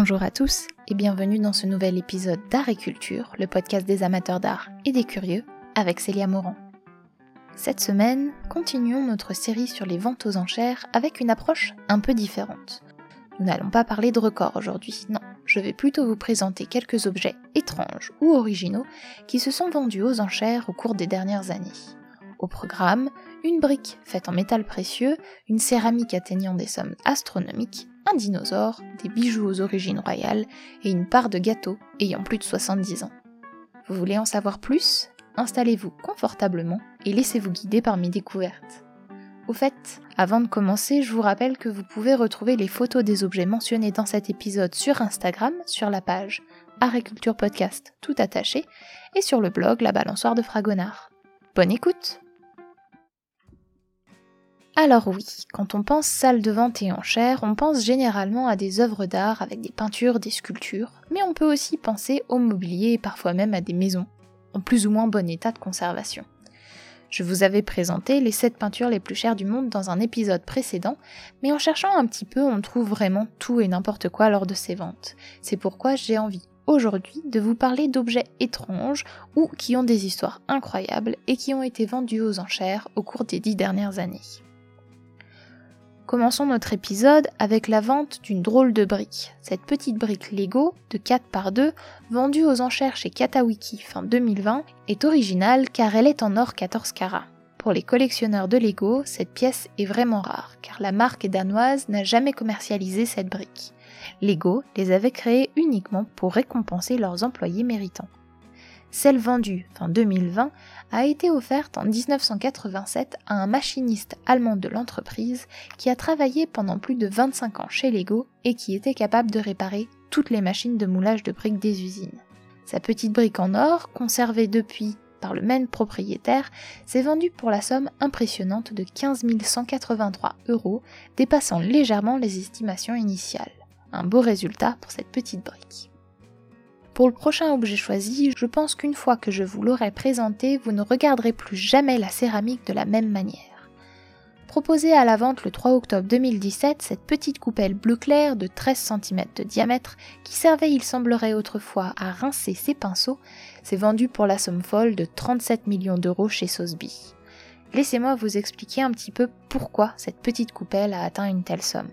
Bonjour à tous et bienvenue dans ce nouvel épisode d'Art et Culture, le podcast des amateurs d'art et des curieux, avec Célia Morand. Cette semaine, continuons notre série sur les ventes aux enchères avec une approche un peu différente. Nous n'allons pas parler de records aujourd'hui, non, je vais plutôt vous présenter quelques objets étranges ou originaux qui se sont vendus aux enchères au cours des dernières années. Au programme, une brique faite en métal précieux, une céramique atteignant des sommes astronomiques, un des bijoux aux origines royales et une part de gâteau ayant plus de 70 ans. Vous voulez en savoir plus? Installez-vous confortablement et laissez-vous guider par mes découvertes. Au fait, avant de commencer, je vous rappelle que vous pouvez retrouver les photos des objets mentionnés dans cet épisode sur Instagram, sur la page Agriculture Podcast tout attaché, et sur le blog La Balançoire de Fragonard. Bonne écoute alors oui, quand on pense salle de vente et enchères, on pense généralement à des œuvres d'art avec des peintures, des sculptures, mais on peut aussi penser au mobilier et parfois même à des maisons, en plus ou moins bon état de conservation. Je vous avais présenté les 7 peintures les plus chères du monde dans un épisode précédent, mais en cherchant un petit peu, on trouve vraiment tout et n'importe quoi lors de ces ventes. C'est pourquoi j'ai envie aujourd'hui de vous parler d'objets étranges ou qui ont des histoires incroyables et qui ont été vendus aux enchères au cours des dix dernières années. Commençons notre épisode avec la vente d'une drôle de brique. Cette petite brique Lego de 4 par 2, vendue aux enchères chez Katawiki fin 2020, est originale car elle est en or 14 carats. Pour les collectionneurs de Lego, cette pièce est vraiment rare car la marque danoise n'a jamais commercialisé cette brique. Lego les avait créées uniquement pour récompenser leurs employés méritants. Celle vendue fin 2020 a été offerte en 1987 à un machiniste allemand de l'entreprise qui a travaillé pendant plus de 25 ans chez Lego et qui était capable de réparer toutes les machines de moulage de briques des usines. Sa petite brique en or, conservée depuis par le même propriétaire, s'est vendue pour la somme impressionnante de 15 183 euros, dépassant légèrement les estimations initiales. Un beau résultat pour cette petite brique. Pour le prochain objet choisi, je pense qu'une fois que je vous l'aurai présenté, vous ne regarderez plus jamais la céramique de la même manière. Proposée à la vente le 3 octobre 2017, cette petite coupelle bleu clair de 13 cm de diamètre, qui servait il semblerait autrefois à rincer ses pinceaux, s'est vendue pour la somme folle de 37 millions d'euros chez Sotheby. Laissez-moi vous expliquer un petit peu pourquoi cette petite coupelle a atteint une telle somme.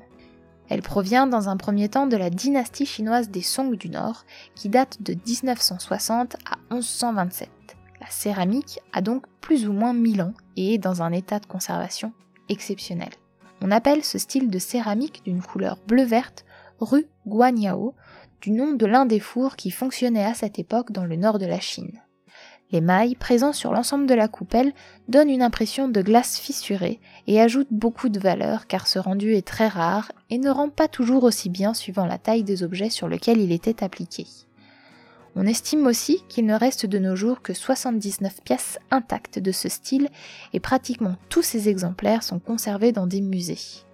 Elle provient dans un premier temps de la dynastie chinoise des Song du Nord, qui date de 1960 à 1127. La céramique a donc plus ou moins 1000 ans et est dans un état de conservation exceptionnel. On appelle ce style de céramique d'une couleur bleu-verte rue Guanyao, du nom de l'un des fours qui fonctionnait à cette époque dans le nord de la Chine. Les mailles présents sur l'ensemble de la coupelle donnent une impression de glace fissurée et ajoutent beaucoup de valeur car ce rendu est très rare et ne rend pas toujours aussi bien suivant la taille des objets sur lesquels il était appliqué. On estime aussi qu'il ne reste de nos jours que 79 pièces intactes de ce style et pratiquement tous ces exemplaires sont conservés dans des musées.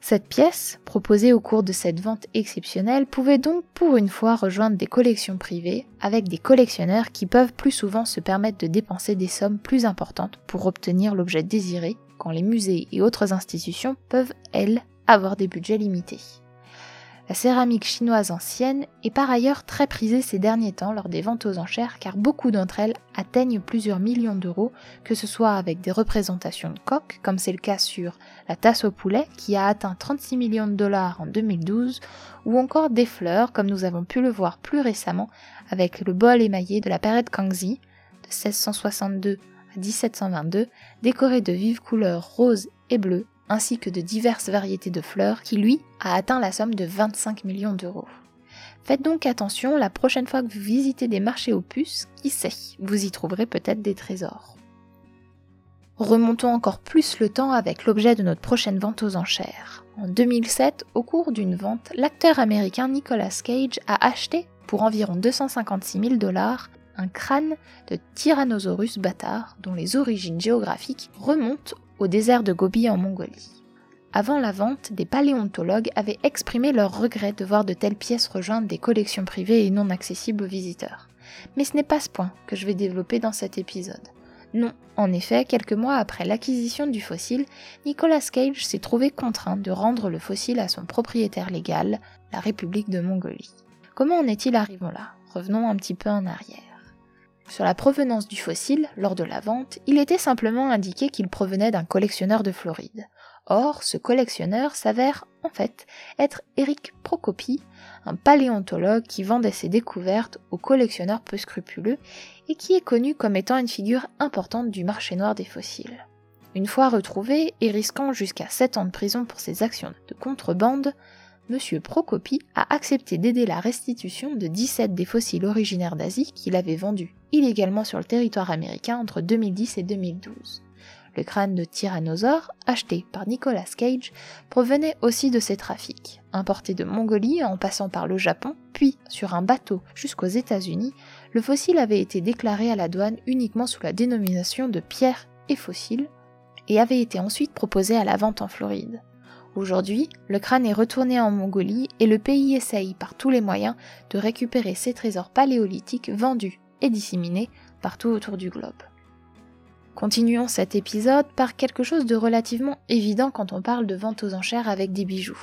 Cette pièce, proposée au cours de cette vente exceptionnelle, pouvait donc pour une fois rejoindre des collections privées avec des collectionneurs qui peuvent plus souvent se permettre de dépenser des sommes plus importantes pour obtenir l'objet désiré, quand les musées et autres institutions peuvent, elles, avoir des budgets limités. La céramique chinoise ancienne est par ailleurs très prisée ces derniers temps lors des ventes aux enchères car beaucoup d'entre elles atteignent plusieurs millions d'euros, que ce soit avec des représentations de coques, comme c'est le cas sur la tasse au poulet qui a atteint 36 millions de dollars en 2012, ou encore des fleurs comme nous avons pu le voir plus récemment avec le bol émaillé de la période Kangxi de 1662 à 1722, décoré de vives couleurs roses et bleues ainsi que de diverses variétés de fleurs qui, lui, a atteint la somme de 25 millions d'euros. Faites donc attention la prochaine fois que vous visitez des marchés aux puces, qui sait, vous y trouverez peut-être des trésors. Remontons encore plus le temps avec l'objet de notre prochaine vente aux enchères. En 2007, au cours d'une vente, l'acteur américain Nicolas Cage a acheté, pour environ 256 000 dollars, un crâne de Tyrannosaurus bâtard dont les origines géographiques remontent au désert de Gobi en Mongolie. Avant la vente, des paléontologues avaient exprimé leur regret de voir de telles pièces rejoindre des collections privées et non accessibles aux visiteurs. Mais ce n'est pas ce point que je vais développer dans cet épisode. Non, en effet, quelques mois après l'acquisition du fossile, Nicolas Cage s'est trouvé contraint de rendre le fossile à son propriétaire légal, la République de Mongolie. Comment en est-il arrivé là? Revenons un petit peu en arrière. Sur la provenance du fossile, lors de la vente, il était simplement indiqué qu'il provenait d'un collectionneur de Floride. Or, ce collectionneur s'avère en fait être Eric Procopi, un paléontologue qui vendait ses découvertes aux collectionneurs peu scrupuleux et qui est connu comme étant une figure importante du marché noir des fossiles. Une fois retrouvé et risquant jusqu'à 7 ans de prison pour ses actions de contrebande, M. Procopi a accepté d'aider la restitution de 17 des fossiles originaires d'Asie qu'il avait vendus illégalement sur le territoire américain entre 2010 et 2012. Le crâne de tyrannosaure, acheté par Nicolas Cage, provenait aussi de ces trafics. Importé de Mongolie en passant par le Japon, puis sur un bateau jusqu'aux États-Unis, le fossile avait été déclaré à la douane uniquement sous la dénomination de pierre et fossile, et avait été ensuite proposé à la vente en Floride. Aujourd'hui, le crâne est retourné en Mongolie et le pays essaye par tous les moyens de récupérer ces trésors paléolithiques vendus et disséminés partout autour du globe. Continuons cet épisode par quelque chose de relativement évident quand on parle de vente aux enchères avec des bijoux.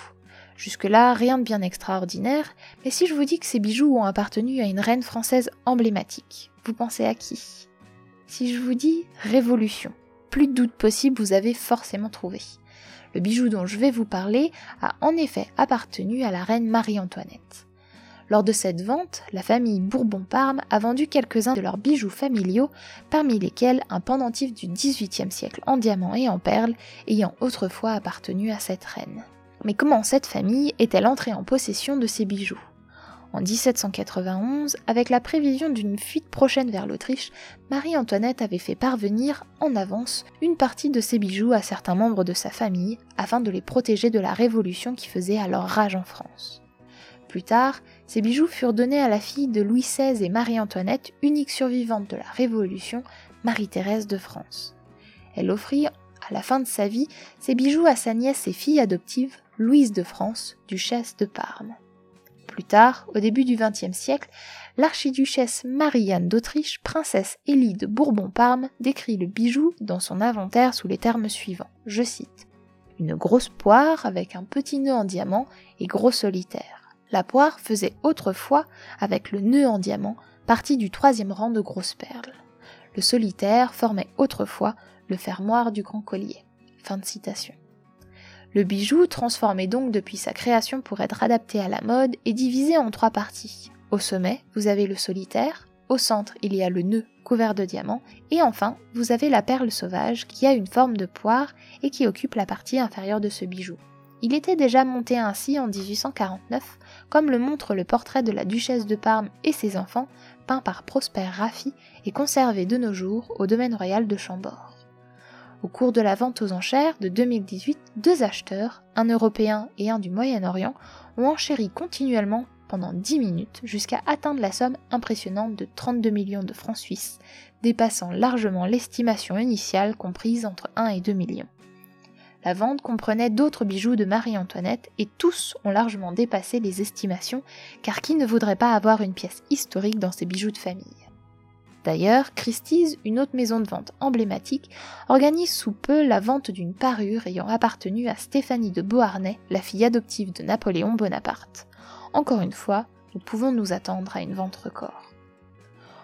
Jusque-là, rien de bien extraordinaire, mais si je vous dis que ces bijoux ont appartenu à une reine française emblématique, vous pensez à qui? Si je vous dis Révolution, plus de doute possible, vous avez forcément trouvé. Le bijou dont je vais vous parler a en effet appartenu à la reine Marie-Antoinette. Lors de cette vente, la famille Bourbon-Parme a vendu quelques-uns de leurs bijoux familiaux, parmi lesquels un pendentif du XVIIIe siècle en diamant et en perles, ayant autrefois appartenu à cette reine. Mais comment cette famille est-elle entrée en possession de ces bijoux? En 1791, avec la prévision d'une fuite prochaine vers l'Autriche, Marie-Antoinette avait fait parvenir en avance une partie de ses bijoux à certains membres de sa famille afin de les protéger de la révolution qui faisait alors rage en France. Plus tard, ces bijoux furent donnés à la fille de Louis XVI et Marie-Antoinette, unique survivante de la Révolution, Marie-Thérèse de France. Elle offrit, à la fin de sa vie, ces bijoux à sa nièce et fille adoptive, Louise de France, duchesse de Parme. Plus tard, au début du XXe siècle, l'archiduchesse Marie-Anne d'Autriche, princesse Élie de Bourbon-Parme, décrit le bijou dans son inventaire sous les termes suivants. Je cite Une grosse poire avec un petit nœud en diamant et gros solitaire. La poire faisait autrefois, avec le nœud en diamant, partie du troisième rang de grosses perles. Le solitaire formait autrefois le fermoir du grand collier. Fin de citation. Le bijou, transformé donc depuis sa création pour être adapté à la mode, est divisé en trois parties. Au sommet, vous avez le solitaire, au centre, il y a le nœud couvert de diamants, et enfin, vous avez la perle sauvage qui a une forme de poire et qui occupe la partie inférieure de ce bijou. Il était déjà monté ainsi en 1849, comme le montre le portrait de la duchesse de Parme et ses enfants, peint par Prosper Raffi et conservé de nos jours au domaine royal de Chambord. Au cours de la vente aux enchères de 2018, deux acheteurs, un européen et un du Moyen-Orient, ont enchéri continuellement pendant 10 minutes jusqu'à atteindre la somme impressionnante de 32 millions de francs suisses, dépassant largement l'estimation initiale comprise entre 1 et 2 millions. La vente comprenait d'autres bijoux de Marie-Antoinette et tous ont largement dépassé les estimations, car qui ne voudrait pas avoir une pièce historique dans ses bijoux de famille? D'ailleurs, Christie's, une autre maison de vente emblématique, organise sous peu la vente d'une parure ayant appartenu à Stéphanie de Beauharnais, la fille adoptive de Napoléon Bonaparte. Encore une fois, nous pouvons nous attendre à une vente record.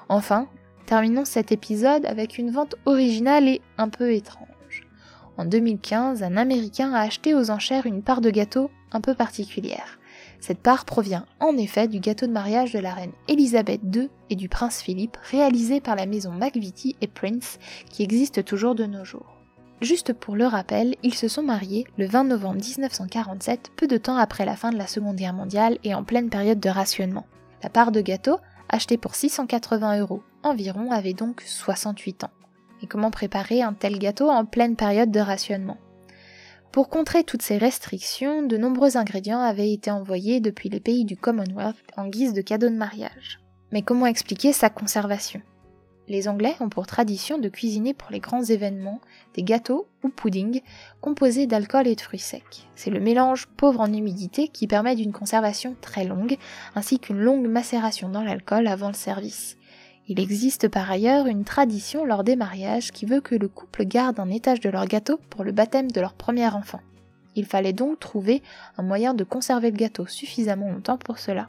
Enfin, terminons cet épisode avec une vente originale et un peu étrange. En 2015, un Américain a acheté aux enchères une part de gâteau un peu particulière. Cette part provient en effet du gâteau de mariage de la reine Elisabeth II et du prince Philippe réalisé par la maison McVitie et Prince qui existe toujours de nos jours. Juste pour le rappel, ils se sont mariés le 20 novembre 1947, peu de temps après la fin de la Seconde Guerre mondiale et en pleine période de rationnement. La part de gâteau, achetée pour 680 euros environ, avait donc 68 ans. Et comment préparer un tel gâteau en pleine période de rationnement? Pour contrer toutes ces restrictions, de nombreux ingrédients avaient été envoyés depuis les pays du Commonwealth en guise de cadeau de mariage. Mais comment expliquer sa conservation? Les Anglais ont pour tradition de cuisiner pour les grands événements des gâteaux ou puddings composés d'alcool et de fruits secs. C'est le mélange pauvre en humidité qui permet d'une conservation très longue, ainsi qu'une longue macération dans l'alcool avant le service. Il existe par ailleurs une tradition lors des mariages qui veut que le couple garde un étage de leur gâteau pour le baptême de leur premier enfant. Il fallait donc trouver un moyen de conserver le gâteau suffisamment longtemps pour cela.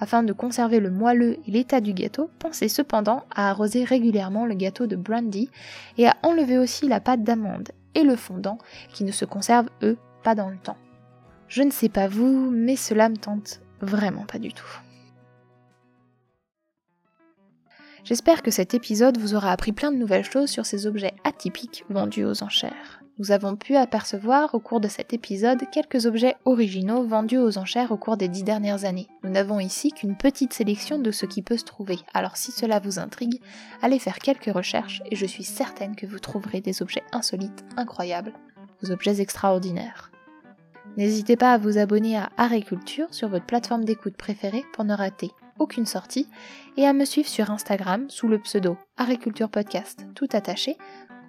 Afin de conserver le moelleux et l'état du gâteau, pensez cependant à arroser régulièrement le gâteau de brandy et à enlever aussi la pâte d'amande et le fondant qui ne se conservent eux pas dans le temps. Je ne sais pas vous, mais cela me tente vraiment pas du tout. J'espère que cet épisode vous aura appris plein de nouvelles choses sur ces objets atypiques vendus aux enchères. Nous avons pu apercevoir au cours de cet épisode quelques objets originaux vendus aux enchères au cours des dix dernières années. Nous n'avons ici qu'une petite sélection de ce qui peut se trouver, alors si cela vous intrigue, allez faire quelques recherches et je suis certaine que vous trouverez des objets insolites, incroyables, des objets extraordinaires. N'hésitez pas à vous abonner à Agriculture sur votre plateforme d'écoute préférée pour ne rater aucune sortie et à me suivre sur Instagram sous le pseudo Agriculture Podcast tout attaché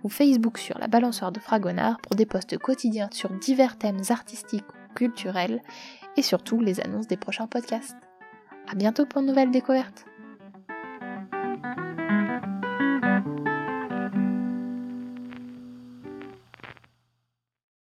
ou Facebook sur la balançoire de Fragonard pour des posts quotidiens sur divers thèmes artistiques ou culturels et surtout les annonces des prochains podcasts. A bientôt pour de nouvelles découvertes